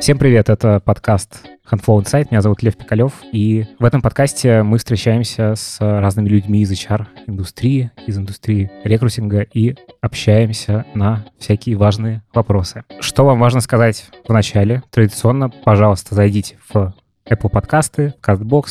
Всем привет, это подкаст Handflow Insight, меня зовут Лев Пикалев, и в этом подкасте мы встречаемся с разными людьми из HR-индустрии, из индустрии рекрутинга и общаемся на всякие важные вопросы. Что вам важно сказать в начале? Традиционно, пожалуйста, зайдите в Apple подкасты, CastBox,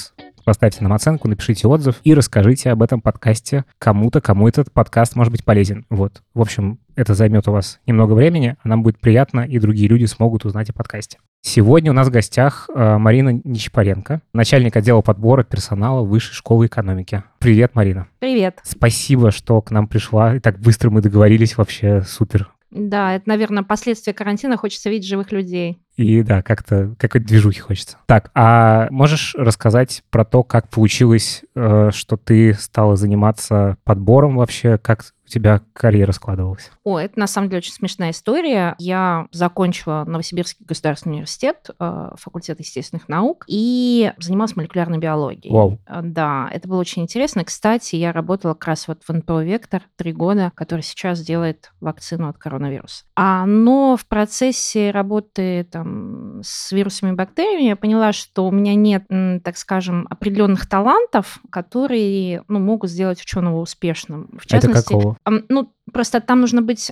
поставьте нам оценку, напишите отзыв и расскажите об этом подкасте кому-то, кому этот подкаст может быть полезен. Вот. В общем, это займет у вас немного времени, а нам будет приятно, и другие люди смогут узнать о подкасте. Сегодня у нас в гостях э, Марина Нечапаренко, начальник отдела подбора персонала Высшей школы экономики. Привет, Марина. Привет. Спасибо, что к нам пришла. И так быстро мы договорились, вообще супер. Да, это, наверное, последствия карантина. Хочется видеть живых людей. И да, как-то какой-то движухи хочется. Так, а можешь рассказать про то, как получилось, э, что ты стала заниматься подбором вообще, как у тебя карьера складывалась? О, это на самом деле очень смешная история. Я закончила Новосибирский государственный университет, э, факультет естественных наук, и занималась молекулярной биологией. Вау. Э, Да, это было очень интересно. Кстати, я работала как раз вот в НПО «Вектор» три года, который сейчас делает вакцину от коронавируса. А, но в процессе работы там, с вирусами и бактериями я поняла, что у меня нет, так скажем, определенных талантов, которые ну, могут сделать ученого успешным. В Это частности, какого? Ам, Ну, просто там нужно быть,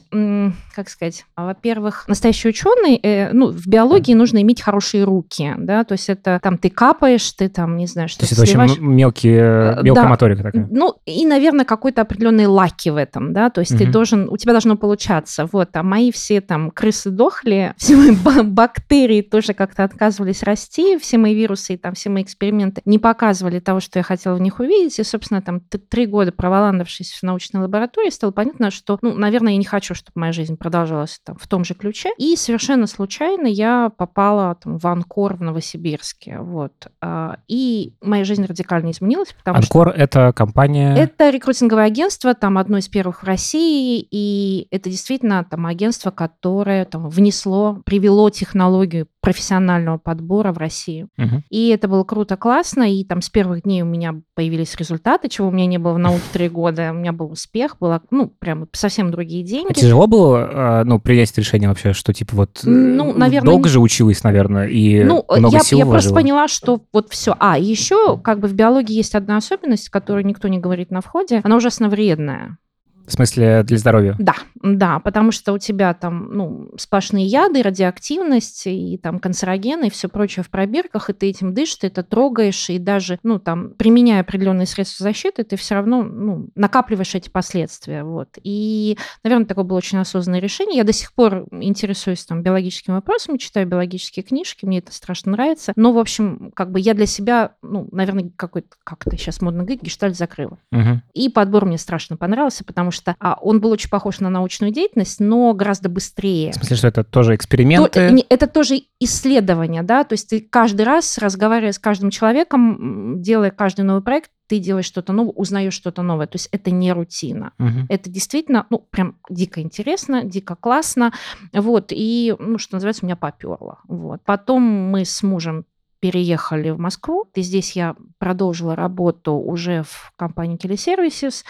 как сказать, во-первых, настоящий ученый, э, ну, в биологии нужно иметь хорошие руки, да, то есть это там ты капаешь, ты там, не знаю, То что есть это очень мелкие, Э, мелкая да. моторика такая. ну, и, наверное, какой-то определенный лаки в этом, да, то есть ты Мгм. должен, у тебя должно получаться, вот, а мои все там крысы дохли, все мои ба- бактерии тоже как-то отказывались расти, все мои вирусы и там все мои эксперименты не показывали того, что я хотела в них увидеть, и, собственно, там три года проволандавшись в научной лаборатории, стало понятно, что, ну, наверное, я не хочу, чтобы моя жизнь продолжалась там в том же ключе, и совершенно случайно я попала там в Анкор в Новосибирске, вот, А, и моя жизнь радикально изменилась, потому что Анкор — это компания... это рекрутинговое агентство, там одно из первых в России, и это действительно там агентство, которое там внесло, привело технологию профессионального подбора в Россию. Мгм. И это было круто, классно, и там с первых дней у меня появились результаты, чего у меня не было в науке три года. У меня был успех, было, ну, прям совсем другие А деньги. тяжело было, э, ну, принять решение вообще, что, типа, вот... э, Ну, наверное, Долго же училась, наверное, и Ну, много я, сил я просто вложила. поняла, что вот все. А, еще как бы в биологии есть одна особенность, которую никто не говорит на входе. Она ужасно вредная. В смысле, для здоровья? Да, да, потому что у тебя там, ну, сплошные яды, радиоактивность и там канцерогены и все прочее в пробирках, и ты этим дышишь, ты это трогаешь, и даже, ну, там, применяя определенные средства защиты, ты все равно, ну, накапливаешь эти последствия, вот. И, наверное, такое было очень осознанное решение. Я до сих пор интересуюсь там биологическими вопросами, читаю биологические книжки, мне это страшно нравится. Но, в общем, как бы я для себя, ну, наверное, какой-то, как это сейчас модно говорить, гештальт закрыла. Мгм. И подбор мне страшно понравился, потому что а, он был очень похож на научную деятельность, но гораздо быстрее. В смысле, что это тоже То- эксперименты? не- это тоже исследование, да, то есть ты каждый раз, разговаривая с каждым человеком, делая каждый новый проект, ты делаешь что-то новое, узнаешь что-то новое. То есть это не рутина. Мгм. Это действительно, ну, прям дико интересно, дико классно. Вот, и, ну, что называется, меня поперло. Вот. Потом мы с мужем переехали в Москву, и здесь я продолжила работу уже в компании Телесервисис.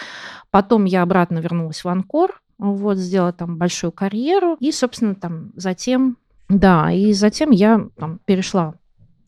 Потом я обратно вернулась в Анкор, вот, сделала там большую карьеру. И, собственно, там затем, да, и затем я там, перешла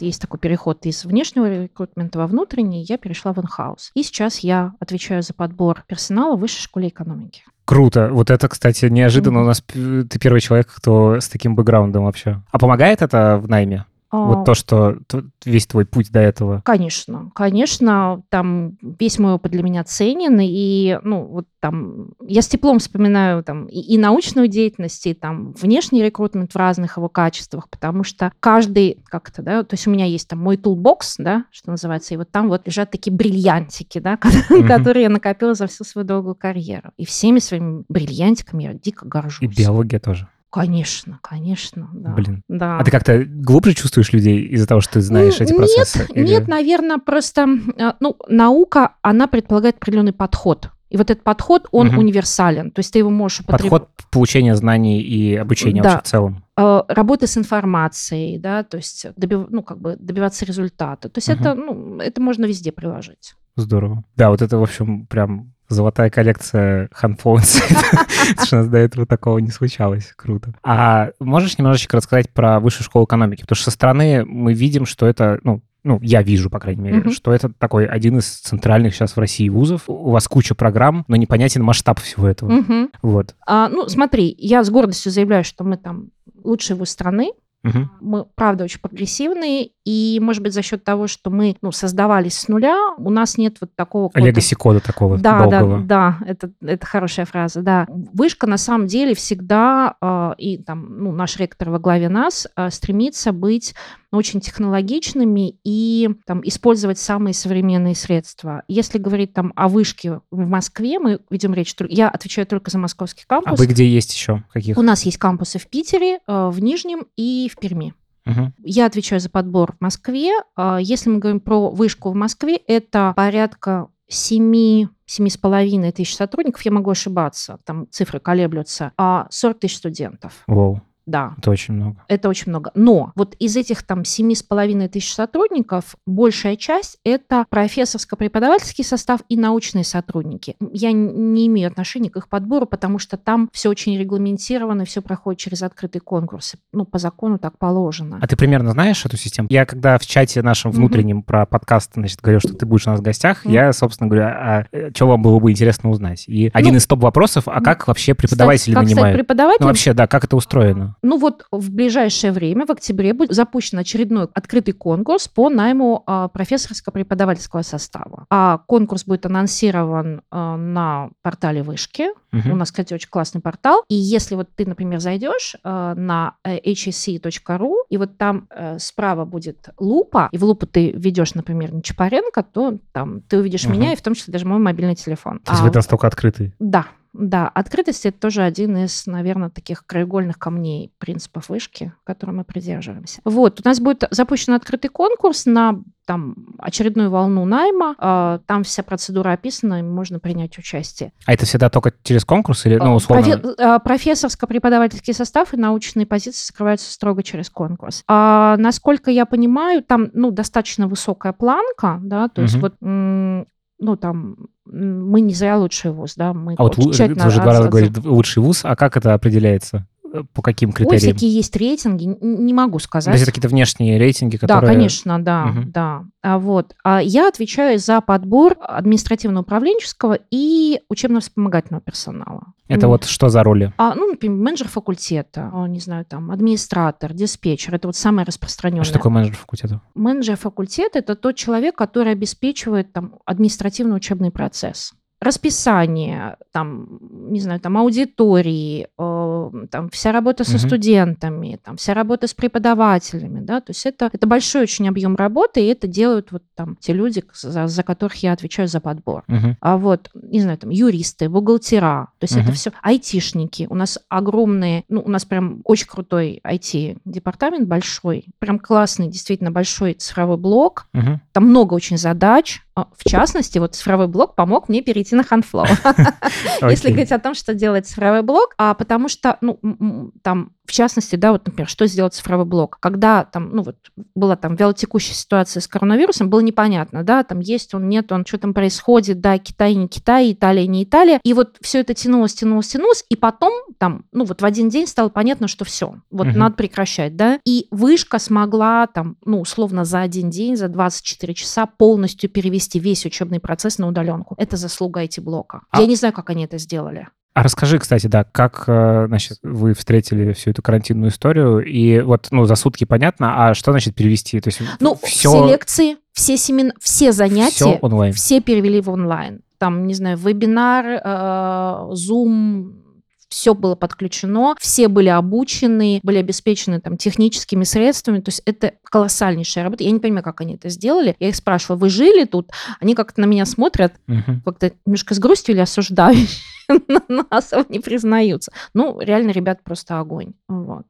есть такой переход из внешнего рекрутмента во внутренний, я перешла в инхаус. И сейчас я отвечаю за подбор персонала в высшей школе экономики. Круто. Вот это, кстати, неожиданно. Мгм. У нас ты первый человек, кто с таким бэкграундом вообще. А помогает это в найме? А, Вот то, что весь твой путь до этого. Конечно, конечно, там весь мой опыт для меня ценен, и, ну, вот там, я с теплом вспоминаю там и, и научную деятельность, и там внешний recruitment в разных его качествах, потому что каждый как-то, да, то есть у меня есть там мой toolbox, да, что называется, и вот там вот лежат такие бриллиантики, да, которые я накопила за всю свою долгую карьеру. И всеми своими бриллиантиками я дико горжусь. И биология тоже. Конечно, конечно, да. Блин. Да. А ты как-то глубже чувствуешь людей из-за того, что ты знаешь М, эти процессы? Нет, нет, наверное, просто, э, ну, наука, она предполагает определенный подход. И вот этот подход, он Мгм. универсален. То есть ты его можешь употребить. Подход получения знаний и обучения Да. вообще в целом. Э, Работа с информацией, да, то есть добив- ну, как бы добиваться результата. То есть Мгм. это, ну, это можно везде приложить. Здорово. Да, вот это, в общем, прям золотая коллекция Handful Insight, что у нас до этого такого не случалось. Круто. А можешь немножечко рассказать про высшую школу экономики? Потому что со стороны мы видим, что это, ну, ну, я вижу, по крайней мере, mm-hmm. что это такой один из центральных сейчас в России вузов. У вас куча программ, но непонятен масштаб всего этого. Mm-hmm. Вот. А, ну, смотри, я с гордостью заявляю, что мы там лучшие вуз страны. Угу. Мы, правда, очень прогрессивные, и, может быть, за счет того, что мы ну, создавались с нуля, у нас нет вот такого... Легаси кода такого да, долгого. Да, да, это, это хорошая фраза, да. Вышка, на самом деле, всегда, э, и там, ну, наш ректор во главе нас, э, стремится быть очень технологичными и там, использовать самые современные средства. Если говорить там о вышке в Москве, мы ведем речь, я отвечаю только за московский кампус. А вы где есть еще? Каких? У нас есть кампусы в Питере, в Нижнем и в Перми. Угу. Я отвечаю за подбор в Москве. А если мы говорим про вышку в Москве, это порядка 7 семи с половиной тысяч сотрудников, я могу ошибаться, там цифры колеблются, а 40 тысяч студентов. Wow. Да. Это очень много. Это очень много. Но вот из этих там семи с половиной тысяч сотрудников большая часть это профессорско-преподавательский состав и научные сотрудники. Я не имею отношения к их подбору, потому что там все очень регламентировано, все проходит через открытые конкурсы. Ну, по закону так положено. А ты примерно знаешь эту систему? Я когда в чате нашем внутреннем mm-hmm. про подкаст, значит, говорю, что ты будешь у нас в гостях, mm-hmm. я, собственно говоря, а, э, что вам было бы интересно узнать? И ну, один из топ-вопросов, а как вообще преподаватели стать, как нанимают? Стать преподавателем? Ну, вообще, да, как это устроено? Ну вот в ближайшее время, в октябре, будет запущен очередной открытый конкурс по найму а, профессорско-преподавательского состава. А конкурс будет анонсирован а, на портале Вышки. Мгм. У нас, кстати, очень классный портал. И если вот ты, например, зайдешь а, на э, hsc.ru, и вот там э, справа будет лупа, и в лупу ты ведешь, например, Нечапаренко, то там ты увидишь Мгм. меня, и в том числе даже мой мобильный телефон. То есть А вы настолько открытый. да, да, открытость это тоже один из, наверное, таких краеугольных камней принципов вышки, которым мы придерживаемся. Вот, у нас будет запущен открытый конкурс на там очередную волну найма, а, там вся процедура описана, и можно принять участие. А это всегда только через конкурс или, ну, условно? профе- а, Профессорско-преподавательский состав и научные позиции закрываются строго через конкурс. А, насколько я понимаю, там ну, достаточно высокая планка, да, то есть Мгм. вот ну, там, мы не зря лучший вуз, да, мы А вот ты уже два раза говоришь лучший вуз, а как это определяется? Э, По каким Ой, критериям? всякие есть рейтинги, не могу То есть сказать. это какие-то внешние рейтинги, Да, которые... конечно, да, Мгм. да. А вот, а я отвечаю за подбор административно-управленческого и учебно-вспомогательного персонала. Это М. вот что за роли? А, ну, например, менеджер факультета, а, не знаю, там, администратор, диспетчер. Это вот самое распространенное. А что такое менеджер факультета? Менеджер факультета – это тот человек, который обеспечивает там административный учебный процесс. Расписание, там, не знаю, там аудитории, э, там вся работа со студентами, там вся работа с преподавателями, да, то есть это, это большой очень объем работы, и это делают вот там те люди, за, за которых я отвечаю за подбор. А вот, не знаю, там юристы, бухгалтера, то есть это все айтишники. У нас огромные, ну, у нас прям очень крутой IT-департамент большой, прям классный, действительно большой цифровой блок. Там много очень задач. А, В частности, вот цифровой блок помог мне перейти на Handflow. Если говорить о том, что делает цифровой блок, а потому что, ну, там, в частности, да, вот, например, что сделать цифровой блок? Когда там, ну, вот, была там вялотекущая ситуация с коронавирусом, было непонятно, да, там есть он, нет он, что там происходит, да, Китай не Китай, Италия не Италия, и вот все это тянулось, тянулось, тянулось, и потом там, ну, вот в один день стало понятно, что все, вот Мгм. надо прекращать, да, и вышка смогла там, ну, условно, за один день, за 24 часа полностью перевести весь учебный процесс на удаленку. Это заслуга IT-блока. А- Я не знаю, как они это сделали. А расскажи, кстати, да, как, э, значит, вы встретили всю эту карантинную историю, и вот, ну, за сутки понятно, а что значит перевести? То есть Ну, все, все лекции, все семина, все занятия, все онлайн. все перевели в онлайн. Там, не знаю, вебинар, э, Zoom, все было подключено, все были обучены, были обеспечены там техническими средствами. То есть это колоссальнейшая работа. Я не понимаю, как они это сделали. Я их спрашивала, вы жили тут? Они как-то на меня смотрят, Мгм. как-то немножко с грустью или осуждают, но особо не признаются. Ну, реально, ребят, просто огонь. Вот.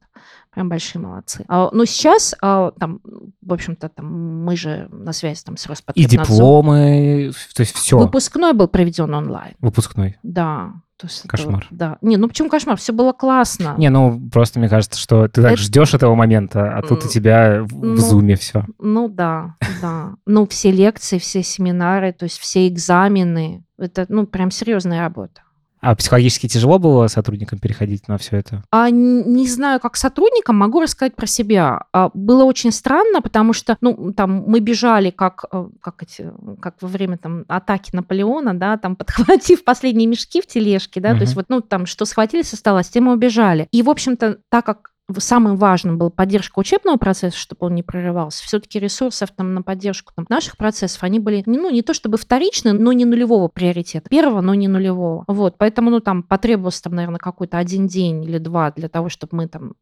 Прям большие молодцы. А, но сейчас, а, там, в общем-то, там, мы же на связи там, с И Роспотребнадзором. дипломы, то есть все. Выпускной был проведен онлайн. Выпускной. Да. То есть это Кошмар. вот, да. Не, ну почему кошмар? Все было классно. Не, ну просто мне кажется, что ты так Это- ждешь этого момента, а тут у тебя в, в ну, зуме все. Ну да, да. Ну все лекции, все семинары, то есть все экзамены. Это, ну, прям серьезная работа. А психологически тяжело было сотрудникам переходить на все это? А не знаю, как сотрудникам, могу рассказать про себя. А, Было очень странно, потому что, ну, там мы бежали как, э, как эти, как во время там атаки Наполеона, да, там подхватив последние мешки в тележке, да, то есть вот, ну, там, что схватились, осталось, тем и убежали. И, в общем-то, так как самым важным была поддержка учебного процесса, чтобы он не прерывался. Все-таки ресурсов там на поддержку там, наших процессов, они были, ну, не то чтобы вторичны, но не нулевого приоритета. Первого, но не нулевого. Вот, поэтому, ну, там потребовался, там, наверное, какой-то один день или два для того, чтобы мы там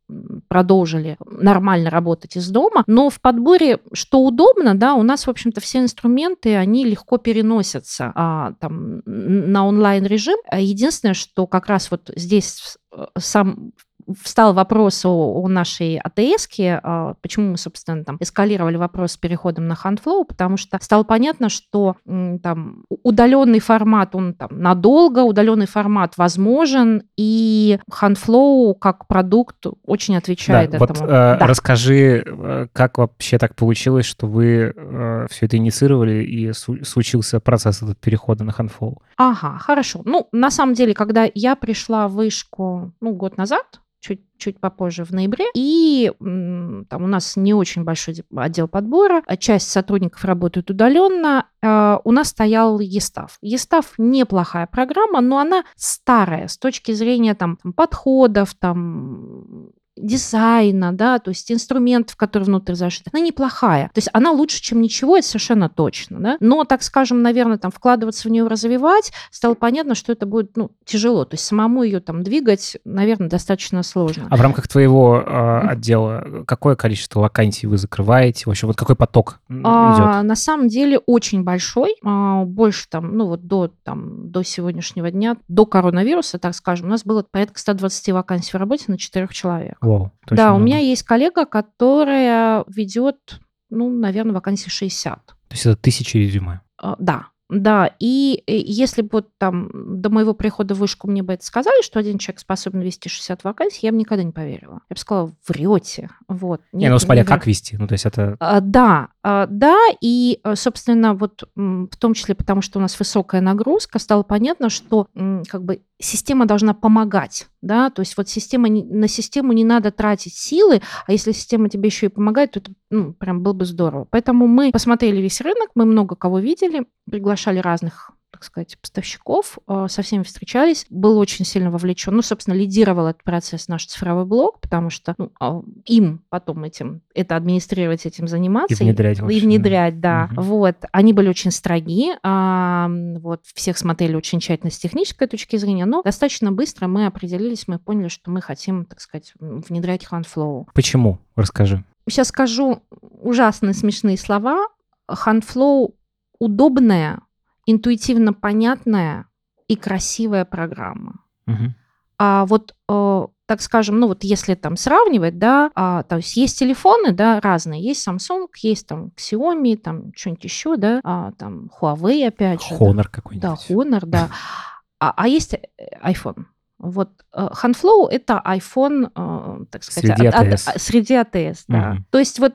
продолжили нормально работать из дома. Но в подборе, что удобно, да, у нас, в общем-то, все инструменты, они легко переносятся а, там, на онлайн-режим. Единственное, что как раз вот здесь э, сам встал вопрос о, о нашей АТС, почему мы, собственно, там эскалировали вопрос с переходом на HandFlow, потому что стало понятно, что там удаленный формат, он там надолго, удаленный формат возможен, и HandFlow как продукт очень отвечает Да, вот этому. э, Да. расскажи, э, как вообще так получилось, что вы все это инициировали и случился процесс этот перехода на Handflow? Ага, хорошо. Ну, на самом деле, когда я пришла в вышку, ну, год назад, чуть, чуть попозже, в ноябре, и там у нас не очень большой отдел подбора, а часть сотрудников работают удаленно, э, у нас стоял Естав. Естав неплохая программа, но она старая с точки зрения там, подходов, там дизайна, да, то есть инструментов, которые внутрь зашиты, она неплохая. То есть она лучше, чем ничего, это совершенно точно, да. Но, так скажем, наверное, там вкладываться в нее, развивать, стало понятно, что это будет, ну, тяжело. То есть самому ее там двигать, наверное, достаточно сложно. А в рамках твоего э, отдела какое количество вакансий вы закрываете? В общем, вот какой поток А, идет? на самом деле очень большой, а, больше там, ну вот до, там, до сегодняшнего дня, до коронавируса, так скажем, у нас было порядка 120 вакансий в работе на 4 человек. Вау, Да, очень у много. меня есть коллега, которая ведет, ну, наверное, вакансий 60. То есть это тысячи резюме. А, Да, да, и э, если бы вот там до моего прихода в вышку мне бы это сказали, что один человек способен вести 60 вакансий, я бы никогда не поверила. Я бы сказала, врете. Вот. Не, Нет, ну смотря вру. как вести. Ну то есть это... А, Да, да, и, э, собственно, вот в том числе потому, что у нас высокая нагрузка, стало понятно, что как бы система должна помогать, да, то есть вот система, на систему не надо тратить силы, а если система тебе еще и помогает, то это ну, прям было бы здорово. Поэтому мы посмотрели весь рынок, мы много кого видели, приглашали разных так сказать, поставщиков, э, со всеми встречались, был очень сильно вовлечен. Ну, собственно, лидировал этот процесс наш цифровой блог, потому что ну, а, им потом этим, это администрировать, этим заниматься. И внедрять И да. внедрять, да. Мгм. Вот. Они были очень строги, а, вот, всех смотрели очень тщательно с технической точки зрения, но достаточно быстро мы определились, мы поняли, что мы хотим, так сказать, внедрять HandFlow. Почему? Расскажи. Сейчас скажу ужасные смешные слова. HandFlow удобная, интуитивно понятная и красивая программа. Мгм. А вот, э, так скажем, ну вот если там сравнивать, да, а, то есть есть телефоны, да, разные. Есть Samsung, есть там Xiaomi, там что-нибудь еще, да, а, там Huawei опять же. да. Honor Да, какой-нибудь. Honor, да. А, а есть э, iPhone. Вот э, HandFlow это iPhone, э, так сказать, Среди от- от- а, среди ATS, да. Мгм. То есть вот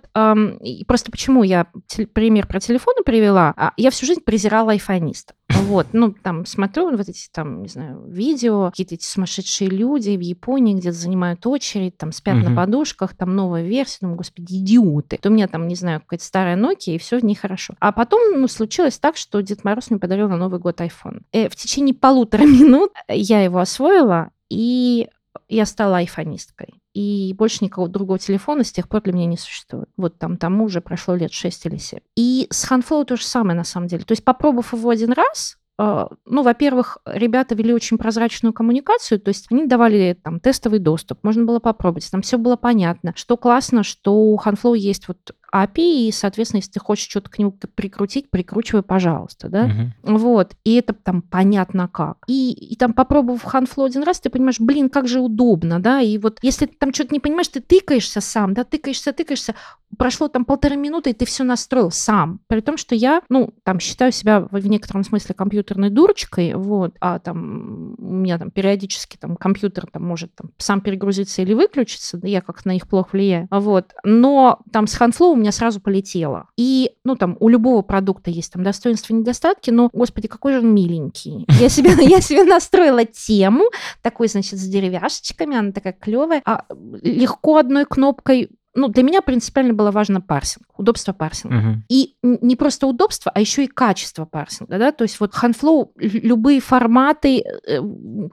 просто почему я пример про телефоны привела, А, я всю жизнь презирала айфонистов. Вот, ну, там, смотрю вот эти, там, не знаю, видео, какие-то эти сумасшедшие люди в Японии где-то занимают очередь, там, спят Мгм. на подушках, там, новая версия, думаю, господи, идиоты. То у меня там, не знаю, какая-то старая Nokia, и все нехорошо. А потом, ну, случилось так, что Дед Мороз мне подарил на Новый год iPhone. Э, в течение полутора минут я его освоила, и я стала айфонисткой. И больше никакого другого телефона с тех пор для меня не существует. Вот там тому уже прошло лет 6 или 7. И с Handflow то же самое на самом деле. То есть попробовав его один раз, э, ну, во-первых, ребята вели очень прозрачную коммуникацию, то есть они давали там тестовый доступ, можно было попробовать, там все было понятно. Что классно, что у Handflow есть вот API, и, соответственно, если ты хочешь что-то к нему прикрутить, прикручивай, пожалуйста, да. Мгм. Вот, и это там понятно как. И, и там, попробовав Handflow один раз, ты понимаешь, блин, как же удобно, да, и вот если ты там что-то не понимаешь, ты тыкаешься сам, да, тыкаешься, тыкаешься, прошло там полторы минуты, и ты все настроил сам. При том, что я, ну, там, считаю себя в в некотором смысле компьютерной дурочкой, вот, а там у меня там периодически там компьютер там может там сам перегрузиться или выключиться, я как на них плохо влияю, вот. Но там с Handflow у меня сразу полетело. И, ну, там у любого продукта есть там достоинства и недостатки, но, господи, какой же он миленький. Я себе, я себе настроила тему, такой, значит, с деревяшечками, она такая клевая, а легко одной кнопкой ну, для меня принципиально было важно парсинг, удобство парсинга. Мгм. И н- не просто удобство, а еще и качество парсинга, да, то есть вот Handflow лю- любые форматы э,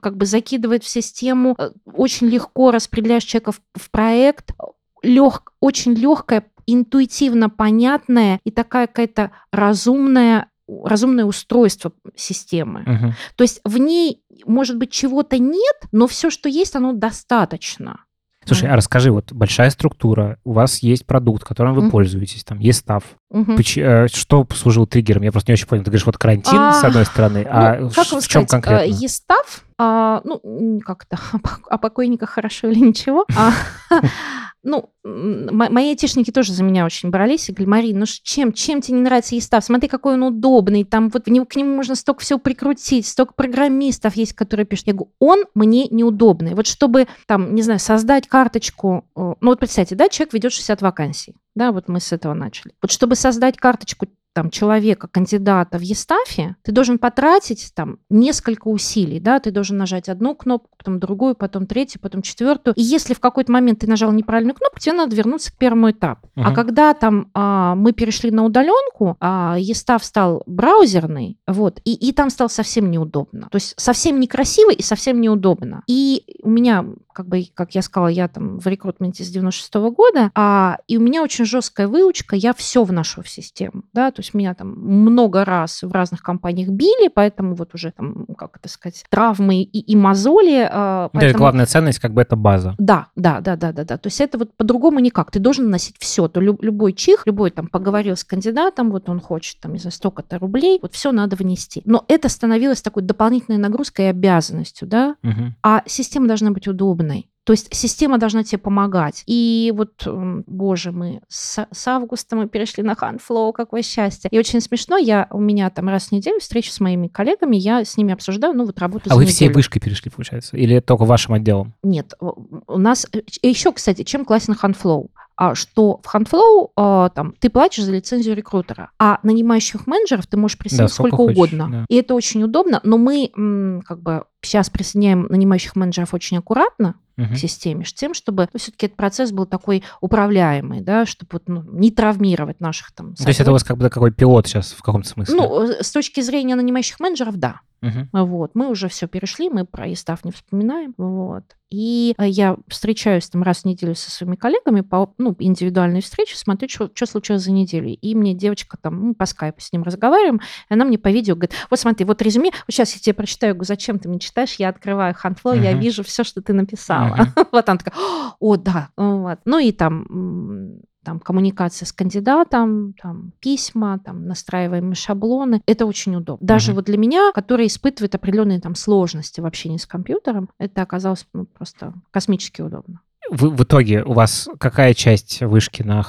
как бы закидывает в систему, э, очень легко распределяешь человека в, в проект, лег, очень легкая, интуитивно понятная и такая какая-то разумная разумное устройство системы. Мгм. То есть в ней, может быть, чего-то нет, но все, что есть, оно достаточно. Слушай, а расскажи, вот большая структура, у вас есть продукт, которым вы Мгм. пользуетесь, там есть став. Э, Что послужило триггером? Я просто не очень понял. Ты говоришь, вот карантин, с А, одной стороны, а Ну, как в чем сказать, конкретно? э, Естав, а, ну, м, как это, о пок- о покойниках хорошо или ничего. А, Ну, мои айтишники тоже за меня очень брались и говорили, Марин, ну чем, чем тебе не нравится Естав? Смотри, какой он удобный, там вот к нему можно столько всего прикрутить, столько программистов есть, которые пишут. Я говорю, он мне неудобный. Вот чтобы, там, не знаю, создать карточку, э, ну вот представьте, да, человек ведет 60 вакансий, да, вот мы с этого начали. Вот чтобы создать карточку там, человека, кандидата в Естафе, ты должен потратить там несколько усилий, да, ты должен нажать одну кнопку, потом другую, потом третью, потом четвертую. И если в какой-то момент ты нажал неправильную кнопку, тебе надо вернуться к первому этапу. А Мгм. когда там а, мы перешли на удаленку, а, Естав стал браузерный, вот, и, и там стало совсем неудобно. То есть совсем некрасиво и совсем неудобно. И у меня, как бы, как я сказала, я там в рекрутменте с 96 года, а, и у меня очень жесткая выучка, я все вношу в систему, да, то есть меня там много раз в разных компаниях били, поэтому вот уже там, как это сказать, травмы и, и мозоли. а, Ну, это поэтому- главная ценность, как бы это база. да, да, да, да, да, да. То есть это вот по-другому никак. Ты должен носить все. То лю- любой чих, любой там поговорил с кандидатом, вот он хочет там, не знаю, столько-то рублей, вот все надо внести. Но это становилось такой дополнительной нагрузкой и обязанностью, да. Мгм. А система должна быть удобной. То есть система должна тебе помогать. И вот, боже, мы с, с августа мы перешли на Handflow, какое счастье. И очень смешно, я, у меня там раз в неделю встреча с моими коллегами, я с ними обсуждаю, ну вот работу А вы всей неделю. вышкой перешли, получается? Или только вашим отделом? Нет, у нас еще, кстати, чем классен Handflow? А, что в Handflow а, там ты платишь за лицензию рекрутера, а нанимающих менеджеров ты можешь присоединить сколько сколько, хочешь, угодно. да. И это очень удобно, но мы м, как бы сейчас присоединяем нанимающих менеджеров очень аккуратно К системе, тем, чтобы все-таки этот процесс был такой управляемый, да, чтобы вот, ну, не травмировать наших там. То есть это у вас как бы какой пилот сейчас в каком-то смысле? Ну, э, с точки зрения нанимающих менеджеров, да. Мгм. Вот, мы уже все перешли, мы про Истав не вспоминаем. Вот. И э, я встречаюсь там раз в неделю со своими коллегами по ну, индивидуальной встрече, смотрю, что, случилось за неделю. И мне девочка там, ну, по скайпу с ним разговариваем, и она мне по видео говорит, вот смотри, вот резюме, вот сейчас я тебе прочитаю, я говорю, зачем ты мне читаешь, я открываю Handflow, я Мгм. вижу все, что ты написала. Мгм. Вот она такая, о, да, вот. Ну и там там коммуникация с кандидатом, там письма, там настраиваемые шаблоны. Это очень удобно. Даже Мгм. вот для меня, который испытывает определенные там сложности в общении с компьютером, это оказалось ну, просто космически удобно. В, в итоге у вас какая часть вышки на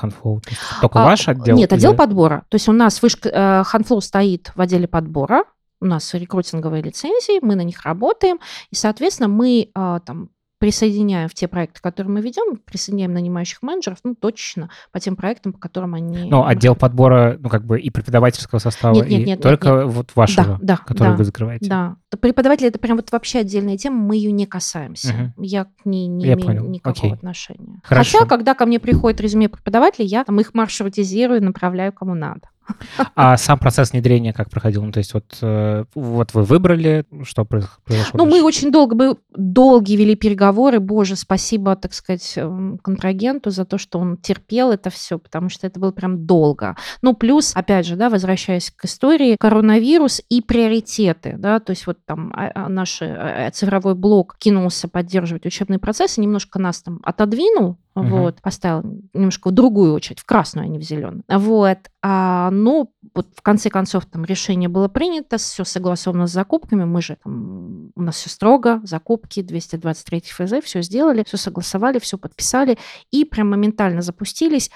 есть только А, ваш отдел? Нет, отдел или- подбора. То есть у нас вышка, э, Handflow стоит в отделе подбора, у нас рекрутинговые лицензии, мы на них работаем, и, соответственно, мы а, там присоединяем в те проекты, которые мы ведем, присоединяем нанимающих менеджеров, ну, точно по тем проектам, по которым они... Ну, отдел подбора, ну, как бы и преподавательского состава, Нет, нет, и нет, нет, только вот вашего, да, да, который да. вы закрываете. Да. Преподаватели это прям вот вообще отдельная тема, мы ее не касаемся. Мгм. Я к ней не Я имею понял. никакого Окей. отношения. Хорошо. Хотя, когда ко мне приходит резюме преподавателей, я там их маршрутизирую, направляю кому надо. А сам процесс внедрения как проходил? Ну, то есть вот, э, вот вы выбрали, что произ- произошло? Ну, мы очень долго, мы долгие вели переговоры. Боже, спасибо, так сказать, эм, контрагенту за то, что он терпел это все, потому что это было прям долго. Ну, плюс, опять же, да, возвращаясь к истории, коронавирус и приоритеты, да, то есть вот там а, а, наш э, цифровой блок кинулся поддерживать учебный процесс и немножко нас там отодвинул, Угу. Вот, поставил немножко в другую очередь, в красную, а не в зеленую. Вот. А, ну, вот в конце концов там решение было принято, все согласовано с закупками, мы же там, у нас все строго, закупки, 223 ФЗ, все сделали, все согласовали, все подписали, и прям моментально запустились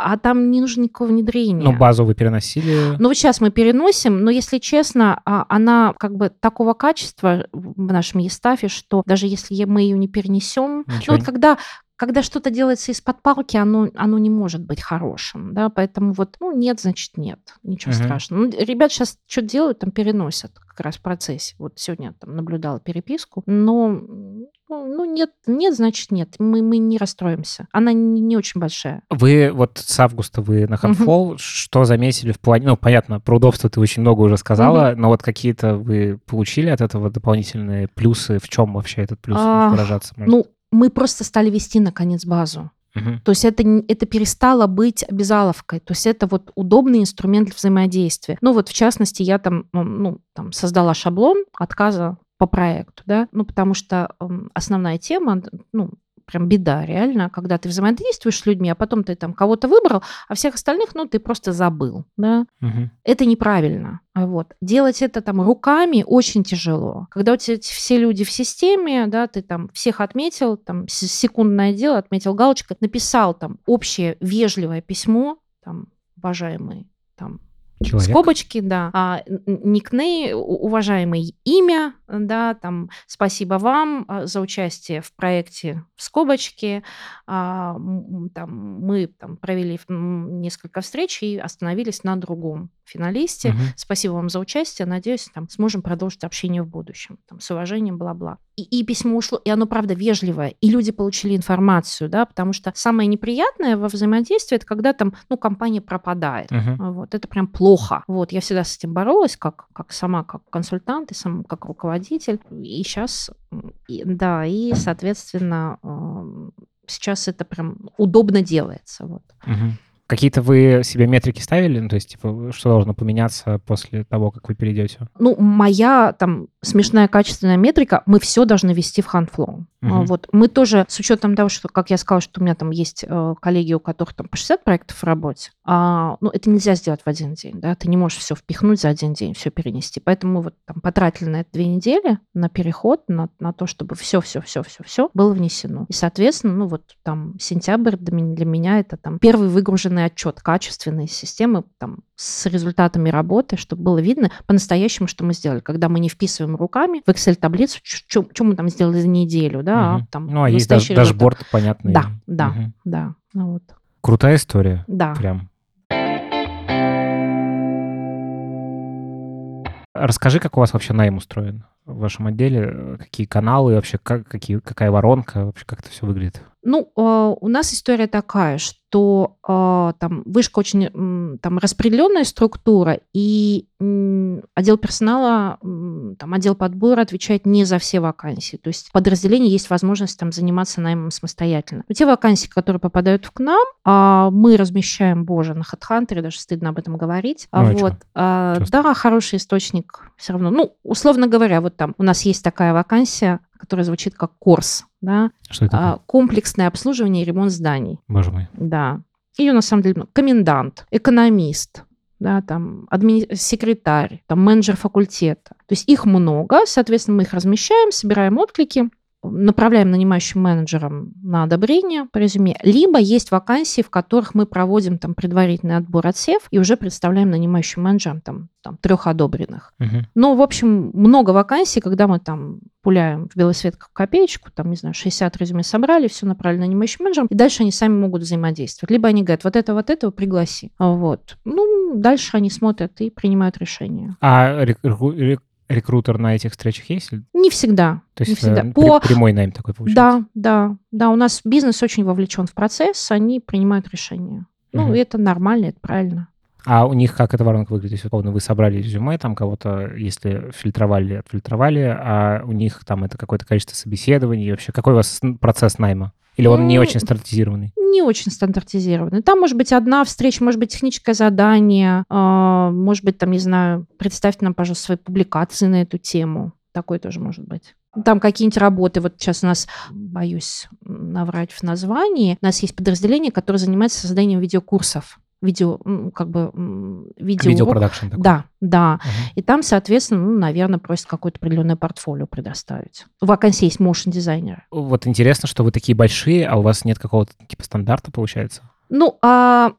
а там не нужно никакого внедрения. Ну, базу вы переносили? Ну, вот сейчас мы переносим, но, если честно, а, она как бы такого качества в нашем Естафе, что даже если мы ее не перенесем... Ничего ну, вот когда когда что-то делается из-под палки, оно, оно не может быть хорошим, да, поэтому вот, ну, нет, значит, нет, ничего uh-huh. страшного. Ну, ребят сейчас что делают, там переносят как раз в процессе. Вот сегодня там наблюдала переписку, но, ну, ну нет, нет, значит, нет, мы, мы не расстроимся. Она не, не очень большая. Вы вот с августа вы на Handful, uh-huh. что заметили в плане, ну, понятно, про удобство ты очень много уже сказала, uh-huh. но вот какие-то вы получили от этого дополнительные плюсы, в чем вообще этот плюс uh, выражаться может? Ну, мы просто стали вести, наконец, базу. Угу. То есть это, это перестало быть обязаловкой. То есть это вот удобный инструмент для взаимодействия. Ну вот в частности я там, ну, там создала шаблон отказа по проекту, да, ну потому что э, основная тема, ну прям беда реально, когда ты взаимодействуешь с людьми, а потом ты там кого-то выбрал, а всех остальных, ну, ты просто забыл, да. Угу. Это неправильно. Вот. Делать это там руками очень тяжело. Когда у тебя все люди в системе, да, ты там всех отметил, там секундное дело, отметил галочкой, написал там общее вежливое письмо, там, уважаемый там Человек. Скобочки, да. А, никней, уважаемый имя, да, там, спасибо вам а, за участие в проекте в скобочке. А, там, мы там, провели несколько встреч и остановились на другом финалисте. Угу. Спасибо вам за участие. Надеюсь, там, сможем продолжить общение в будущем. Там, с уважением, бла-бла. И, и письмо ушло, и оно, правда, вежливое. И люди получили информацию, да, потому что самое неприятное во взаимодействии, это когда там, ну, компания пропадает. Угу. Вот, это прям плохо. Вот, я всегда с этим боролась, как, как сама, как консультант и сам как руководитель. И сейчас, и, да, и, соответственно, сейчас это прям удобно делается. Вот. Угу. Какие-то вы себе метрики ставили? Ну, то есть, типа, что должно поменяться после того, как вы перейдете? Ну, моя там смешная качественная метрика, мы все должны вести в HandFlow. Угу. Вот. Мы тоже, с учетом того, что, как я сказала, что у меня там есть э, коллеги, у которых там по 60 проектов в работе, а, ну, это нельзя сделать в один день, да, ты не можешь все впихнуть за один день, все перенести. Поэтому мы вот там потратили на это две недели, на переход, на, на то, чтобы все-все-все-все-все было внесено. И, соответственно, ну, вот там сентябрь для меня это там первый выгруженный отчет качественной системы там, с результатами работы, чтобы было видно по-настоящему, что мы сделали. Когда мы не вписываем руками в Excel-таблицу, что мы там сделали за неделю, да, угу. а там Ну, а есть даш- дашборд понятный. Да, да, угу. да. Ну, вот. Крутая история. Да. Прям. Расскажи, как у вас вообще найм устроен в вашем отделе, какие каналы вообще, как, какие, какая воронка, вообще как это все выглядит? Ну, а, у нас история такая, что а, там вышка очень там распределенная структура, и отдел персонала, там отдел подбора отвечает не за все вакансии. То есть в подразделении есть возможность там заниматься наймом самостоятельно. Но те вакансии, которые попадают к нам, а, мы размещаем, боже, на HeadHunter, даже стыдно об этом говорить. Ну, вот. Да, хороший источник все равно. Ну, условно говоря, вот там у нас есть такая вакансия, которая звучит как курс, да? Что это? А, комплексное обслуживание и ремонт зданий. Боже мой. Да. Ее на самом деле ну, комендант, экономист, да, там, админи... секретарь, там, менеджер факультета. То есть их много, соответственно, мы их размещаем, собираем отклики, направляем нанимающим менеджерам на одобрение по резюме, либо есть вакансии, в которых мы проводим там предварительный отбор отсев и уже представляем нанимающим менеджерам там, там трех одобренных. Угу. Но, в общем, много вакансий, когда мы там пуляем в белый свет как копеечку, там, не знаю, 60 резюме собрали, все направили нанимающим менеджерам, и дальше они сами могут взаимодействовать. Либо они говорят, вот это, вот этого пригласи. Вот. Ну, дальше они смотрят и принимают решение. А рекрутер на этих встречах есть? Не всегда. То есть не всегда. Э, По... прямой найм такой получается? Да, да, да. У нас бизнес очень вовлечен в процесс, они принимают решения. Ну, угу. это нормально, это правильно. А у них как эта воронка выглядит? Условно, вы собрали резюме, там кого-то, если фильтровали, отфильтровали, а у них там это какое-то количество собеседований. Вообще, какой у вас процесс найма? Или он не очень стандартизированный? Не очень стандартизированный. Там может быть одна встреча, может быть техническое задание, а, может быть, там, не знаю, представьте нам, пожалуйста, свои публикации на эту тему. Такое тоже может быть. Там какие-нибудь работы. Вот сейчас у нас, боюсь наврать в названии. У нас есть подразделение, которое занимается созданием видеокурсов видео, как бы видео. Видеопродакшн такой. Да, да. Угу. И там, соответственно, ну, наверное, просят какое-то определенное портфолио предоставить. В вакансии есть motion дизайнера. Вот интересно, что вы такие большие, а у вас нет какого-то типа стандарта, получается? Ну, а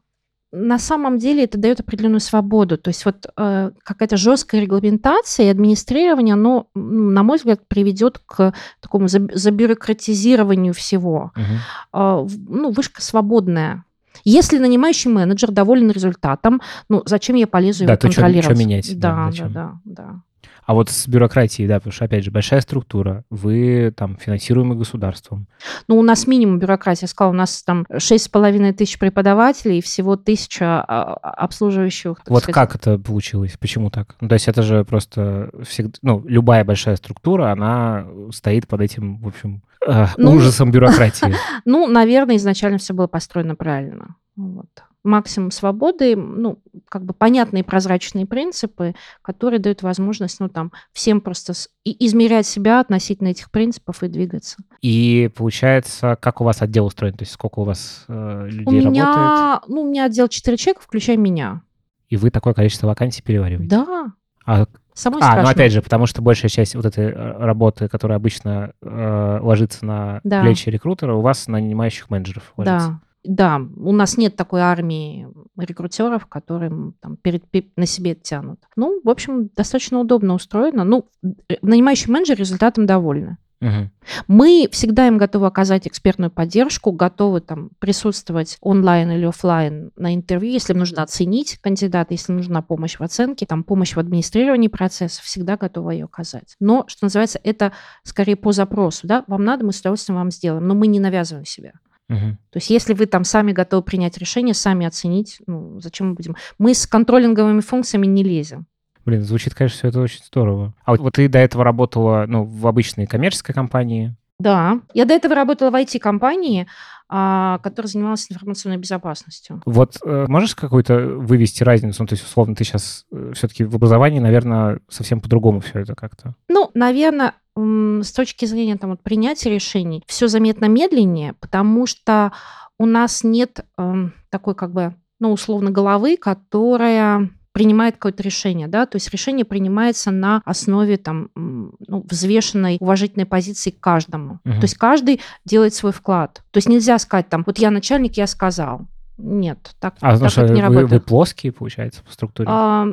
на самом деле это дает определенную свободу. То есть вот э, какая-то жесткая регламентация и администрирование, оно, на мой взгляд, приведет к такому забюрократизированию всего. Угу. Э, ну, вышка свободная. Если нанимающий менеджер доволен результатом, ну зачем я полезу да, его контролировать? Что, что менять? Да, да, да, да, да. А вот с бюрократией, да, потому что, опять же, большая структура, вы там финансируемы государством. Ну, у нас минимум бюрократия. Я сказала, у нас там шесть с половиной тысяч преподавателей и всего тысяча а, а, обслуживающих. Вот сказать. как это получилось? Почему так? Ну, то есть это же просто всегда, ну, любая большая структура, она стоит под этим, в общем, э, ну, ужасом бюрократии. Ну, наверное, изначально все было построено правильно. Вот максимум свободы, ну, как бы понятные прозрачные принципы, которые дают возможность, ну, там, всем просто измерять себя относительно этих принципов и двигаться. И получается, как у вас отдел устроен? То есть сколько у вас э, людей у меня, работает? Ну, у меня отдел 4 человека, включая меня. И вы такое количество вакансий перевариваете? Да. А Самое а, страшное. ну опять же, потому что большая часть вот этой э, работы, которая обычно э, ложится на да. плечи рекрутера, у вас на нанимающих менеджеров ложится. Да, да, у нас нет такой армии рекрутеров, которые там перед, на себе тянут. Ну, в общем, достаточно удобно устроено. Ну, э, нанимающий менеджер результатом довольны. Угу. Мы всегда им готовы оказать экспертную поддержку, готовы там присутствовать онлайн или офлайн на интервью, если нужно оценить кандидата, если нужна помощь в оценке, там помощь в администрировании процесса, всегда готовы ее оказать. Но, что называется, это скорее по запросу, да, вам надо, мы с удовольствием вам сделаем, но мы не навязываем себя. Угу. То есть если вы там сами готовы принять решение, сами оценить, ну, зачем мы будем? Мы с контролинговыми функциями не лезем. Блин, звучит, конечно, все это очень здорово. А вот, вот ты до этого работала ну, в обычной коммерческой компании? Да, я до этого работала в IT-компании, а, которая занималась информационной безопасностью. Вот э, можешь какую-то вывести разницу? Ну, то есть, условно, ты сейчас э, все-таки в образовании, наверное, совсем по-другому все это как-то. Ну, наверное, с точки зрения там, вот, принятия решений все заметно медленнее, потому что у нас нет э, такой как бы, ну, условно, головы, которая принимает какое-то решение, да, то есть решение принимается на основе там ну, взвешенной уважительной позиции к каждому. Угу. То есть каждый делает свой вклад. То есть нельзя сказать там, вот я начальник, я сказал. Нет, так, а, так это не вы, работает. Вы плоские, получается, по структуре? А,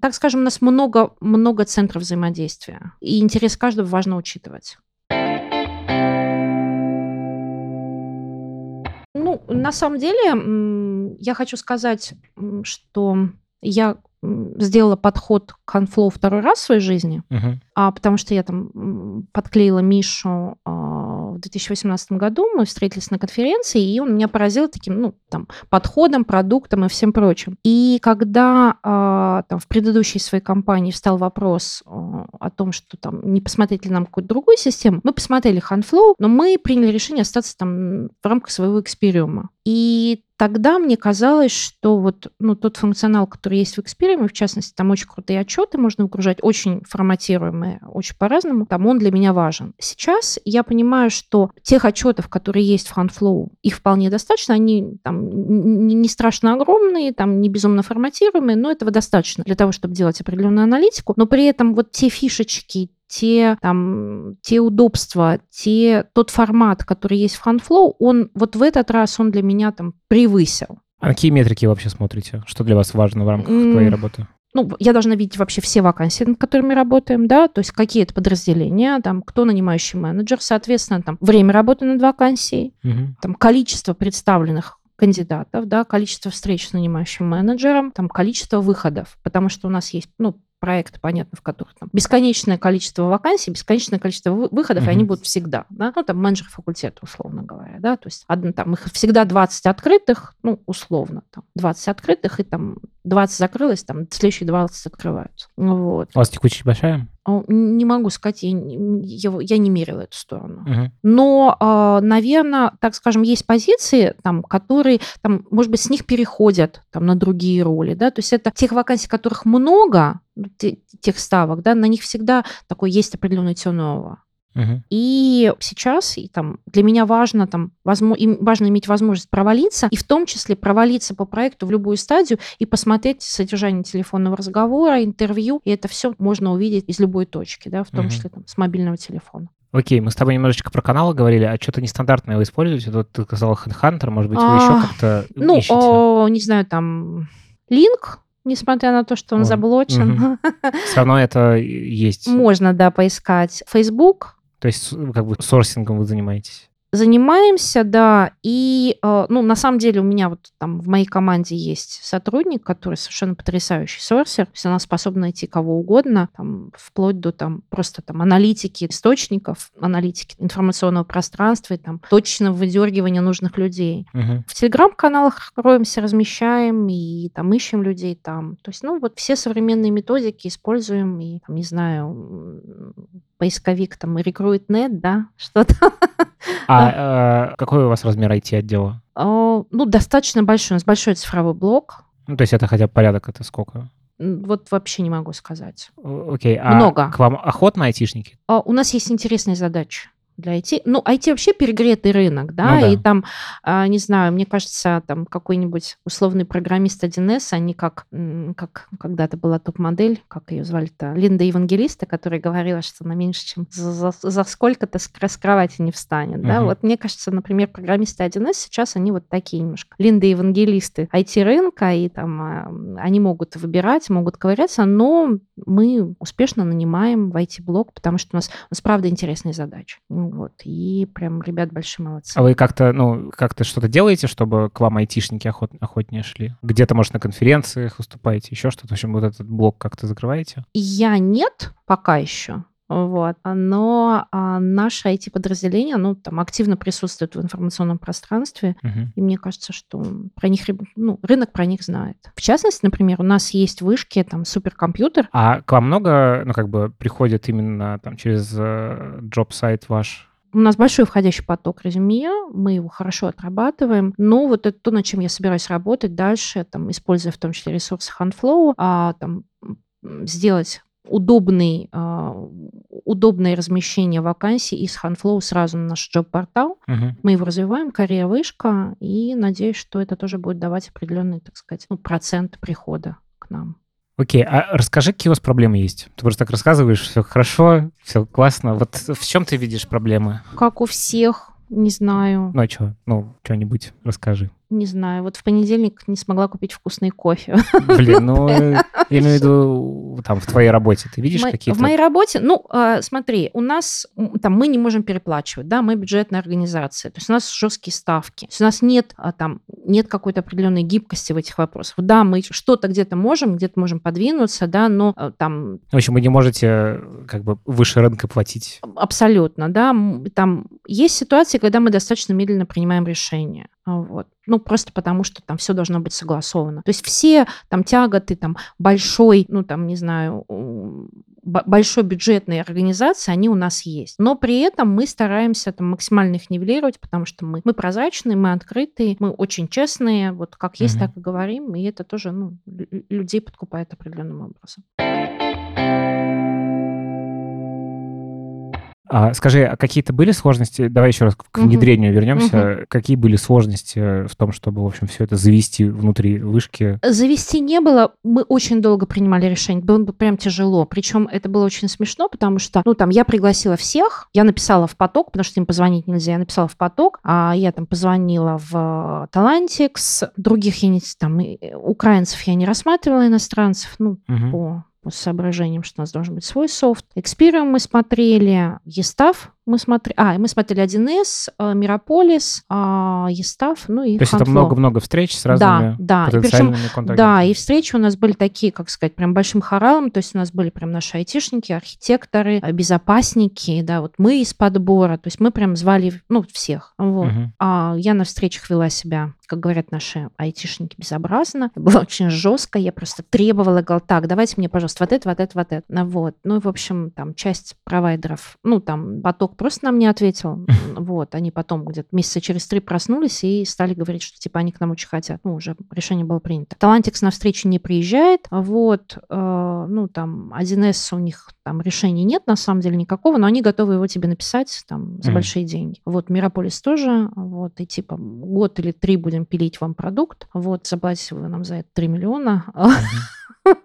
так скажем, у нас много, много центров взаимодействия. И интерес каждого важно учитывать. Ну, на самом деле, я хочу сказать, что я сделала подход к Handflow второй раз в своей жизни, uh-huh. а, потому что я там подклеила Мишу а, в 2018 году, мы встретились на конференции, и он меня поразил таким, ну, там, подходом, продуктом и всем прочим. И когда а, там в предыдущей своей компании встал вопрос а, о том, что там не посмотреть ли нам какую-то другую систему, мы посмотрели Handflow, но мы приняли решение остаться там в рамках своего экспериума. И тогда мне казалось, что вот ну, тот функционал, который есть в Experium, в частности, там очень крутые отчеты можно выгружать, очень форматируемые, очень по-разному, там он для меня важен. Сейчас я понимаю, что тех отчетов, которые есть в HandFlow, их вполне достаточно, они там не страшно огромные, там не безумно форматируемые, но этого достаточно для того, чтобы делать определенную аналитику, но при этом вот те фишечки, те, там, те удобства, те, тот формат, который есть в HandFlow, он вот в этот раз он для меня там превысил. А какие метрики вы вообще смотрите? Что для вас важно в рамках mm. твоей работы? ну, я должна видеть вообще все вакансии, над которыми работаем, да, то есть какие это подразделения, там, кто нанимающий менеджер, соответственно, там, время работы над вакансией, угу. там, количество представленных кандидатов, да, количество встреч с нанимающим менеджером, там, количество выходов, потому что у нас есть, ну, проекты, понятно, в которых там бесконечное количество вакансий, бесконечное количество выходов, mm-hmm. и они будут всегда, да, ну, там, менеджер факультета, условно говоря, да, то есть одно, там, их всегда 20 открытых, ну, условно, там, 20 открытых, и там 20 закрылось, там, следующие 20 открываются, вот. У вас текучесть большая? Не могу сказать, я, я, я не мерила эту сторону. Угу. Но, а, наверное, так скажем, есть позиции, там, которые, там, может быть, с них переходят там, на другие роли. Да? То есть это тех вакансий, которых много, тех ставок, да, на них всегда такой есть определенный turnover. Мгм. И сейчас и там, для меня важно, там, возмо- им важно иметь возможность провалиться, и в том числе провалиться по проекту в любую стадию и посмотреть содержание телефонного разговора, интервью, и это все можно увидеть из любой точки, да, в том Мгм. числе там, с мобильного телефона. Окей, мы с тобой немножечко про каналы говорили, а что-то нестандартное вы используете? Вот ты сказала HeadHunter, может быть, вы еще А, как-то Ну, ищете? о, не знаю, там, линк, несмотря на то, что он Он, заблочен, Все равно это есть. можно, да, поискать. Facebook, То есть как бы сорсингом вы занимаетесь. Занимаемся, да, и, э, ну, на самом деле у меня вот там в моей команде есть сотрудник, который совершенно потрясающий сорсер, то есть она способна найти кого угодно, там, вплоть до там просто там аналитики источников, аналитики информационного пространства и там точного выдергивания нужных людей. Мгм. В телеграм-каналах роемся, размещаем и там ищем людей там. То есть, ну, вот все современные методики используем и, там, не знаю, поисковик там рекруит.нет, да, что-то. А э, какой у вас размер IT-отдела? А, Ну, достаточно большой. У нас большой цифровой блок. Ну, то есть это хотя бы порядок, это сколько? Вот вообще не могу сказать. Окей, а Много. к вам охотно айтишники? А У нас есть интересные задачи для IT. Ну, IT вообще перегретый рынок, да, Ну да. и там, а, не знаю, мне кажется, там какой-нибудь условный программист 1С, они как, как когда-то была топ-модель, как ее звали-то, Линда Евангелиста, которая говорила, что она меньше, чем за, за- за сколько-то с, с кровати не встанет, да, Мгм. вот мне кажется, например, программисты 1С сейчас они вот такие немножко. Линда Евангелисты IT-рынка, и там а, они могут выбирать, могут ковыряться, но мы успешно нанимаем в IT-блок, потому что у нас, у нас правда интересные задачи. Вот. И прям ребят большие молодцы. А вы как-то, ну, как-то что-то делаете, чтобы к вам айтишники охот- охотнее шли? Где-то, может, на конференциях выступаете, еще что-то? В общем, вот этот блок как-то закрываете? Я нет пока еще. Вот. Но а, наше IT-подразделение, оно там активно присутствует в информационном пространстве, Мгм. и мне кажется, что про них, ну, рынок про них знает. В частности, например, у нас есть вышки, там, суперкомпьютер, А к вам много, ну, как бы, приходит именно там через э, джоб-сайт ваш? У нас большой входящий поток резюме, мы его хорошо отрабатываем, но вот это то, над чем я собираюсь работать дальше, там, используя в том числе ресурсы HandFlow, а, там, сделать удобный, а, удобное размещение вакансий из HandFlow сразу на наш джоб-портал. Мгм. Мы его развиваем, карьера-вышка, и надеюсь, что это тоже будет давать определенный, так сказать, ну, процент прихода к нам. Окей, а расскажи, какие у вас проблемы есть? Ты просто так рассказываешь, все хорошо, все классно. Вот в чем ты видишь проблемы? Как у всех, не знаю, Ну, а что? Ну, что-нибудь расскажи. Не знаю. Вот в понедельник не смогла купить вкусный кофе. Блин, ну, э, я имею в виду, там, в твоей работе ты видишь какие-то... В моей работе, ну, а, смотри, у нас там мы не можем переплачивать, да, мы бюджетная организация, то есть у нас жесткие ставки, то есть у нас нет а, там нет какой-то определенной гибкости в этих вопросах. Да, мы что-то где-то можем, где-то можем подвинуться, да, но а, там В общем, вы не можете э, как бы выше рынка платить. абсолютно, да, там есть ситуации, когда мы достаточно медленно принимаем решения. Вот. Ну, просто потому что там все должно быть согласовано. То есть все там тяготы там большой, ну, там, не знаю, большой бюджетной организации, они у нас есть. Но при этом мы стараемся там максимально их нивелировать, потому что мы, мы прозрачные, мы открытые, мы очень честные, вот как есть, Мгм. так и говорим, и это тоже, ну, лю- людей подкупает определенным образом. А скажи, а какие-то были сложности? Давай еще раз к внедрению вернемся. Какие были сложности в том, чтобы, в общем, все это завести внутри вышки? Завести не было. Мы очень долго принимали решение. Было бы прям тяжело. Причем это было очень смешно, потому что, ну, там, я пригласила всех, я написала в поток, потому что им позвонить нельзя, я написала в поток, а я там позвонила в Талантикс, других я не, там, и- украинцев я не рассматривала, иностранцев, ну, Мгм. по, по соображениям, что у нас должен быть свой софт. Экспириум мы смотрели, Естав мы смотрели, а, мы смотрели 1С, э, Мирополис, Естав, ну и То есть это много-много встреч с Да, разными да. И причем потенциальными контрагентами? да, и встречи у нас были такие, как сказать, прям большим хоралом, то есть у нас были прям наши айтишники, архитекторы, э, безопасники, да, вот мы из подбора, то есть мы прям звали, ну, всех, вот. Мгм. А я на встречах вела себя как говорят наши айтишники, безобразно. Было очень жестко. Я просто требовала, говорила, так, давайте мне, пожалуйста, вот это, вот это, вот это. Ну, вот. Ну, и, в общем, там часть провайдеров, ну, там поток просто нам не ответил. Вот. Они потом где-то месяца через три проснулись и стали говорить, что, типа, они к нам очень хотят. Ну, уже решение было принято. Талантикс на встречу не приезжает. Вот. Э, ну, там, 1С у них там решений нет, на самом деле, никакого, но они готовы его тебе написать там за mm-hmm. большие деньги. Вот, Мирополис тоже, вот, и типа год или три будем пилить вам продукт, вот, заплатите вы нам за это 3 миллиона.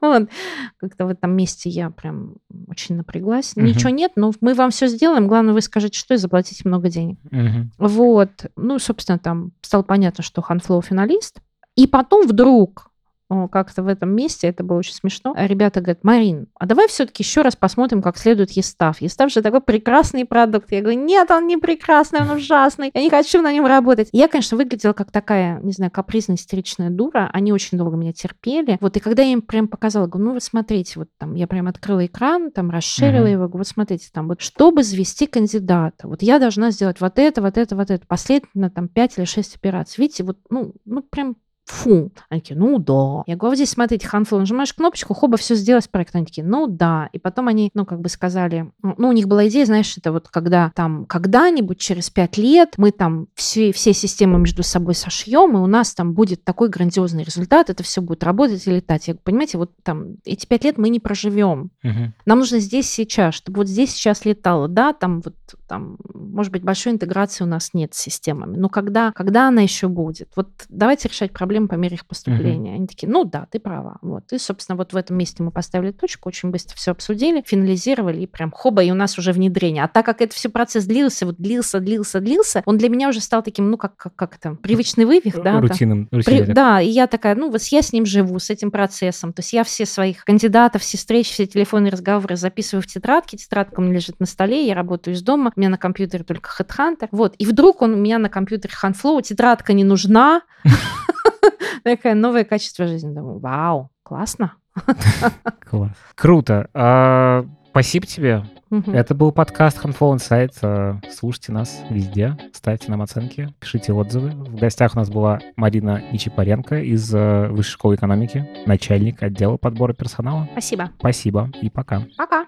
Вот. Как-то в этом месте я прям очень напряглась. Угу. Ничего нет, но мы вам все сделаем. Главное, вы скажите, что и заплатите много денег. Угу. Вот. Ну, собственно, там стало понятно, что Ханфлоу финалист. И потом вдруг как-то в этом месте, это было очень смешно. Ребята говорят, Марин, а давай все-таки еще раз посмотрим, как следует Естав. Естав же такой прекрасный продукт. Я говорю, нет, он не прекрасный, он ужасный. Я не хочу на нем работать. Я, конечно, выглядела как такая, не знаю, капризная, истеричная дура. Они очень долго меня терпели. Вот, и когда я им прям показала, говорю, ну вот смотрите, вот там я прям открыла экран, там расширила uh-huh. его, говорю, вот смотрите, там вот чтобы завести кандидата, вот я должна сделать вот это, вот это, вот это, последовательно там 5 или 6 операций. Видите, вот, ну, ну прям Фу. Они такие, ну да. Я говорю, здесь, смотрите, Handful, нажимаешь кнопочку, хоба, все сделать проект. Они такие, ну да. И потом они, ну, как бы сказали, ну, у них была идея, знаешь, это вот когда там когда-нибудь через пять лет мы там все, все системы между собой сошьем, и у нас там будет такой грандиозный результат, это все будет работать и летать. Я говорю, понимаете, вот там эти пять лет мы не проживем. Угу. Нам нужно здесь сейчас, чтобы вот здесь сейчас летало. Да, там вот там, может быть, большой интеграции у нас нет с системами. Но когда, когда она еще будет? Вот давайте решать проблему проблем по мере их поступления. Угу. Они такие, ну да, ты права. Вот. И, собственно, вот в этом месте мы поставили точку, очень быстро все обсудили, финализировали, и прям хоба, и у нас уже внедрение. А так как это все процесс длился, вот длился, длился, длился, он для меня уже стал таким, ну, как, как, как это, привычный вывих, да? Рутинным. Да. При, да, и я такая, ну, вот я с ним живу, с этим процессом. То есть я все своих кандидатов, все встречи, все телефонные разговоры записываю в тетрадке, тетрадка у меня лежит на столе, я работаю из дома, у меня на компьютере только HeadHunter. Вот, и вдруг он у меня на компьютере HandFlow, тетрадка не нужна, Такое новое качество жизни. Думаю, вау, классно. Класс. Круто. А, спасибо тебе. Это был подкаст Handful Insight. А, слушайте нас везде, ставьте нам оценки, пишите отзывы. В гостях у нас была Марина Нечипаренко из а, Высшей школы экономики, начальник отдела подбора персонала. Спасибо. Спасибо и пока. Пока.